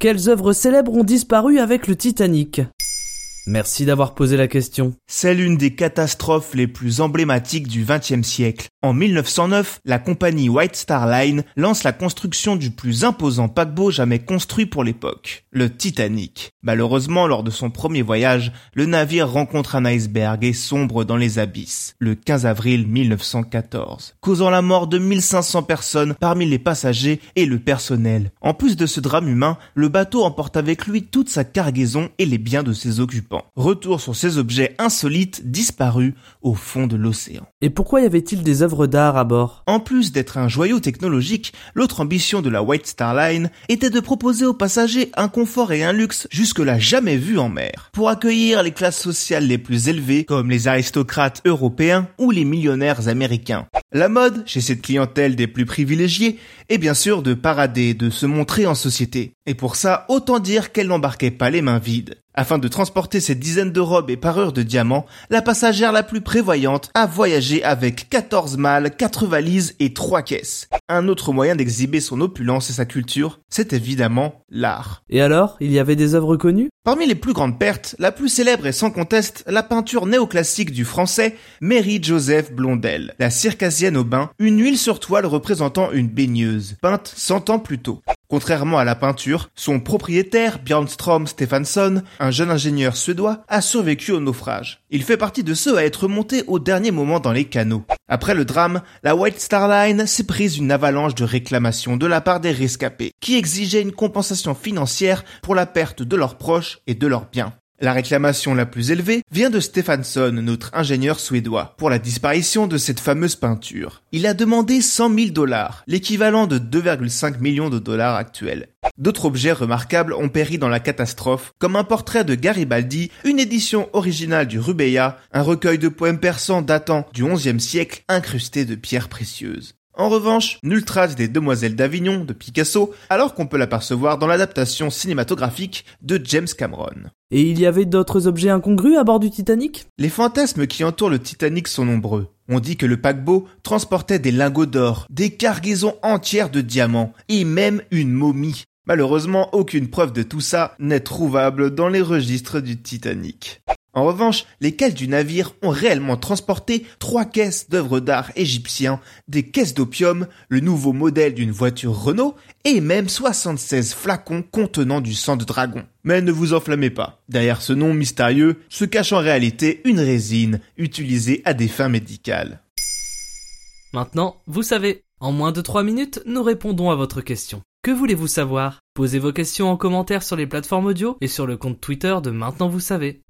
Quelles œuvres célèbres ont disparu avec le Titanic? Merci d'avoir posé la question. C'est l'une des catastrophes les plus emblématiques du XXe siècle. En 1909, la compagnie White Star Line lance la construction du plus imposant paquebot jamais construit pour l'époque, le Titanic. Malheureusement, lors de son premier voyage, le navire rencontre un iceberg et sombre dans les abysses, le 15 avril 1914, causant la mort de 1500 personnes parmi les passagers et le personnel. En plus de ce drame humain, le bateau emporte avec lui toute sa cargaison et les biens de ses occupants. Retour sur ces objets insolites disparus au fond de l'océan. Et pourquoi y avait-il des à bord En plus d'être un joyau technologique, l'autre ambition de la White Star Line était de proposer aux passagers un confort et un luxe jusque-là jamais vu en mer. Pour accueillir les classes sociales les plus élevées, comme les aristocrates européens ou les millionnaires américains. La mode, chez cette clientèle des plus privilégiés, est bien sûr de parader, de se montrer en société. Et pour ça, autant dire qu'elle n'embarquait pas les mains vides. Afin de transporter ces dizaines de robes et parures de diamants, la passagère la plus prévoyante a voyagé avec 14 mâles, 4 valises et 3 caisses. Un autre moyen d'exhiber son opulence et sa culture, c'est évidemment l'art. Et alors, il y avait des œuvres connues? Parmi les plus grandes pertes, la plus célèbre est sans conteste la peinture néoclassique du français Mary-Joseph Blondel, la circassienne une huile sur toile représentant une baigneuse, peinte 100 ans plus tôt. Contrairement à la peinture, son propriétaire, Björnstrom Stefansson, un jeune ingénieur suédois, a survécu au naufrage. Il fait partie de ceux à être montés au dernier moment dans les canaux. Après le drame, la White Star Line s'est prise une avalanche de réclamations de la part des rescapés, qui exigeaient une compensation financière pour la perte de leurs proches et de leurs biens. La réclamation la plus élevée vient de Stefansson, notre ingénieur suédois, pour la disparition de cette fameuse peinture. Il a demandé 100 000 dollars, l'équivalent de 2,5 millions de dollars actuels. D'autres objets remarquables ont péri dans la catastrophe, comme un portrait de Garibaldi, une édition originale du Rubeia, un recueil de poèmes persans datant du XIe siècle incrusté de pierres précieuses. En revanche, nulle trace des Demoiselles d'Avignon de Picasso, alors qu'on peut l'apercevoir dans l'adaptation cinématographique de James Cameron. Et il y avait d'autres objets incongrus à bord du Titanic? Les fantasmes qui entourent le Titanic sont nombreux. On dit que le paquebot transportait des lingots d'or, des cargaisons entières de diamants, et même une momie. Malheureusement, aucune preuve de tout ça n'est trouvable dans les registres du Titanic. En revanche, les caisses du navire ont réellement transporté trois caisses d'œuvres d'art égyptiens, des caisses d'opium, le nouveau modèle d'une voiture Renault et même 76 flacons contenant du sang de dragon. Mais ne vous enflammez pas. Derrière ce nom mystérieux se cache en réalité une résine utilisée à des fins médicales. Maintenant, vous savez. En moins de 3 minutes, nous répondons à votre question. Que voulez-vous savoir? Posez vos questions en commentaire sur les plateformes audio et sur le compte Twitter de Maintenant vous savez.